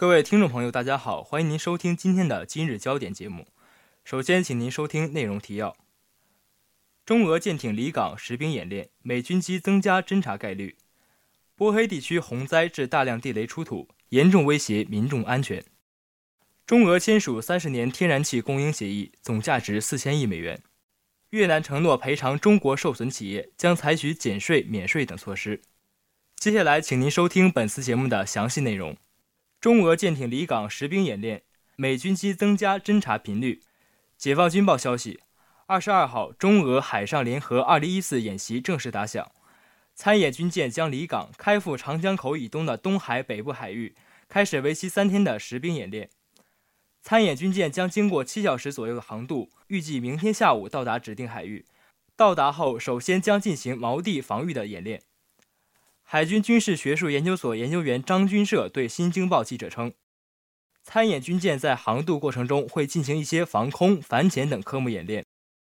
各位听众朋友，大家好，欢迎您收听今天的今日焦点节目。首先，请您收听内容提要：中俄舰艇离港实兵演练，美军机增加侦察概率；波黑地区洪灾致大量地雷出土，严重威胁民众安全；中俄签署三十年天然气供应协议，总价值四千亿美元；越南承诺赔偿中国受损企业，将采取减税、免税等措施。接下来，请您收听本次节目的详细内容。中俄舰艇离港实兵演练，美军机增加侦察频率。解放军报消息：二十二号，中俄海上联合二零一四演习正式打响，参演军舰将离港，开赴长江口以东的东海北部海域，开始为期三天的实兵演练。参演军舰将经过七小时左右的航渡，预计明天下午到达指定海域。到达后，首先将进行锚地防御的演练。海军军事学术研究所研究员张军社对《新京报》记者称，参演军舰在航渡过程中会进行一些防空、反潜等科目演练，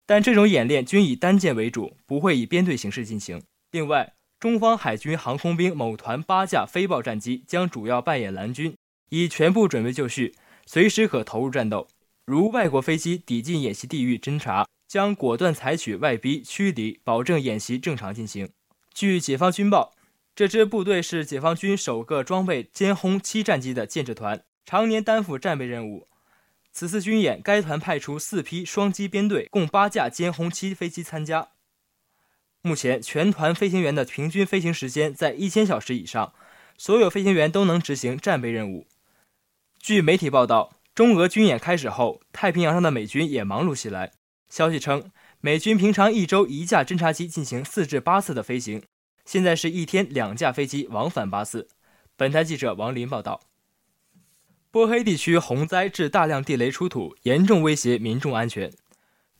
但这种演练均以单舰为主，不会以编队形式进行。另外，中方海军航空兵某团八架飞豹战机将主要扮演蓝军，已全部准备就绪，随时可投入战斗。如外国飞机抵近演习地域侦察，将果断采取外逼、驱离，保证演习正常进行。据解放军报。这支部队是解放军首个装备歼轰七战机的建制团，常年担负战备任务。此次军演，该团派出四批双机编队，共八架歼轰七飞机参加。目前，全团飞行员的平均飞行时间在一千小时以上，所有飞行员都能执行战备任务。据媒体报道，中俄军演开始后，太平洋上的美军也忙碌起来。消息称，美军平常一周一架侦察机进行四至八次的飞行。现在是一天两架飞机往返八次。本台记者王林报道：波黑地区洪灾致大量地雷出土，严重威胁民众安全。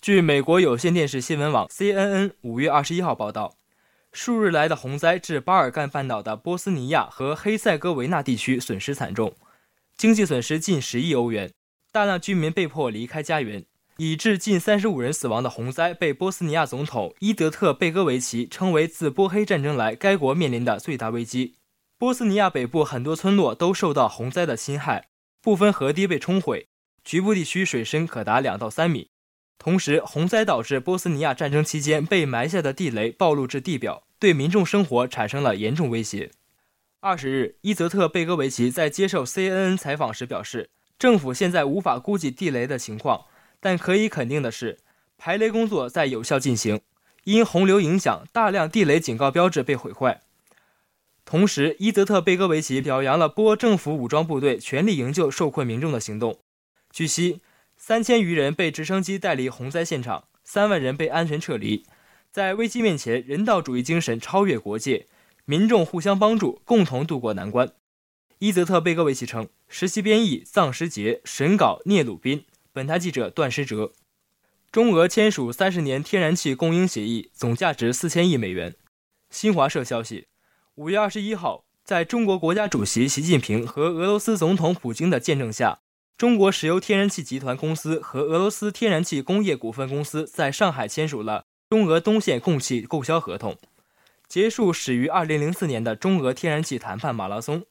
据美国有线电视新闻网 CNN 五月二十一号报道，数日来的洪灾致巴尔干半岛的波斯尼亚和黑塞哥维那地区损失惨重，经济损失近十亿欧元，大量居民被迫离开家园。已致近三十五人死亡的洪灾被波斯尼亚总统伊德特贝戈维奇称为自波黑战争来该国面临的最大危机。波斯尼亚北部很多村落都受到洪灾的侵害，部分河堤被冲毁，局部地区水深可达两到三米。同时，洪灾导致波斯尼亚战争期间被埋下的地雷暴露至地表，对民众生活产生了严重威胁。二十日，伊泽特贝戈维奇在接受 CNN 采访时表示，政府现在无法估计地雷的情况。但可以肯定的是，排雷工作在有效进行。因洪流影响，大量地雷警告标志被毁坏。同时，伊泽特贝戈维奇表扬了波政府武装部队全力营救受困民众的行动。据悉，三千余人被直升机带离洪灾现场，三万人被安全撤离。在危机面前，人道主义精神超越国界，民众互相帮助，共同渡过难关。伊泽特贝戈维奇称，实习编译藏诗杰，审稿聂鲁宾。本台记者段诗哲：中俄签署三十年天然气供应协议，总价值四千亿美元。新华社消息，五月二十一号，在中国国家主席习近平和俄罗斯总统普京的见证下，中国石油天然气集团公司和俄罗斯天然气工业股份公司在上海签署了中俄东线供气购销合同，结束始于二零零四年的中俄天然气谈判马拉松。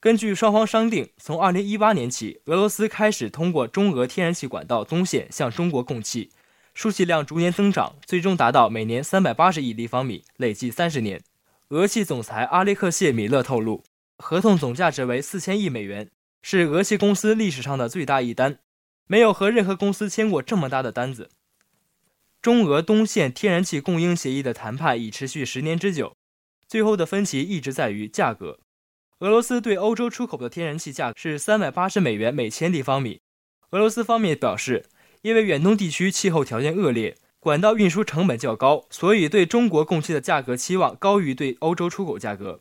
根据双方商定，从2018年起，俄罗斯开始通过中俄天然气管道东线向中国供气，输气量逐年增长，最终达到每年380亿立方米，累计30年。俄气总裁阿列克谢·米勒透露，合同总价值为4000亿美元，是俄气公司历史上的最大一单，没有和任何公司签过这么大的单子。中俄东线天然气供应协议的谈判已持续十年之久，最后的分歧一直在于价格。俄罗斯对欧洲出口的天然气价是三百八十美元每千立方米。俄罗斯方面表示，因为远东地区气候条件恶劣，管道运输成本较高，所以对中国供气的价格期望高于对欧洲出口价格。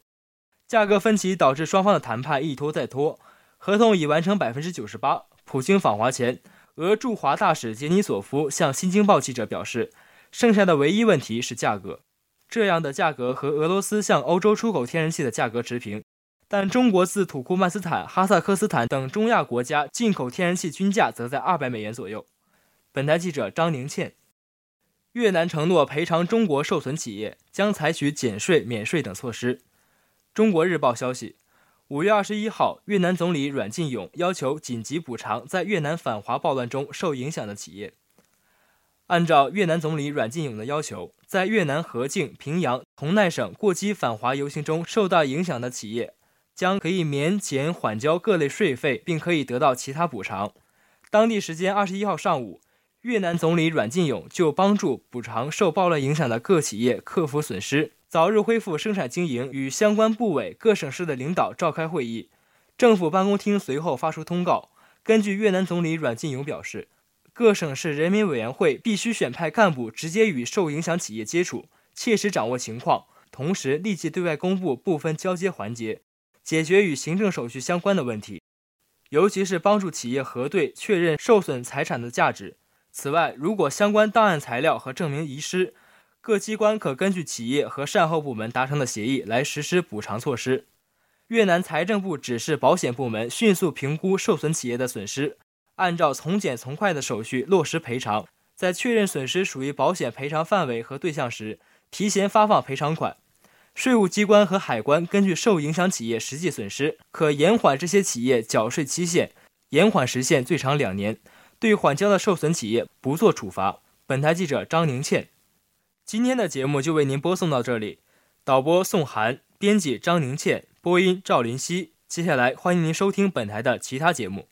价格分歧导致双方的谈判一拖再拖，合同已完成百分之九十八。普京访华前，俄驻华大使杰尼索夫向《新京报》记者表示，剩下的唯一问题是价格，这样的价格和俄罗斯向欧洲出口天然气的价格持平。但中国自土库曼斯坦、哈萨克斯坦等中亚国家进口天然气均价则在二百美元左右。本台记者张宁倩。越南承诺赔偿中国受损企业，将采取减税、免税等措施。中国日报消息，五月二十一号，越南总理阮晋勇要求紧急补偿在越南反华暴乱中受影响的企业。按照越南总理阮晋勇的要求，在越南河静、平阳、同奈省过激反华游行中受到影响的企业，将可以免减缓交各类税费，并可以得到其他补偿。当地时间二十一号上午，越南总理阮晋勇就帮助补偿受暴乱影响的各企业克服损失，早日恢复生产经营，与相关部委、各省市的领导召开会议。政府办公厅随后发出通告，根据越南总理阮晋勇表示。各省市人民委员会必须选派干部直接与受影响企业接触，切实掌握情况，同时立即对外公布部分交接环节，解决与行政手续相关的问题，尤其是帮助企业核对确认受损财产的价值。此外，如果相关档案材料和证明遗失，各机关可根据企业和善后部门达成的协议来实施补偿措施。越南财政部指示保险部门迅速评估受损企业的损失。按照从简从快的手续落实赔偿，在确认损失属于保险赔偿范围和对象时，提前发放赔偿款。税务机关和海关根据受影响企业实际损失，可延缓这些企业缴税期限，延缓时限最长两年。对缓交的受损企业不做处罚。本台记者张宁倩，今天的节目就为您播送到这里。导播宋涵，编辑张宁倩，播音赵林熙。接下来欢迎您收听本台的其他节目。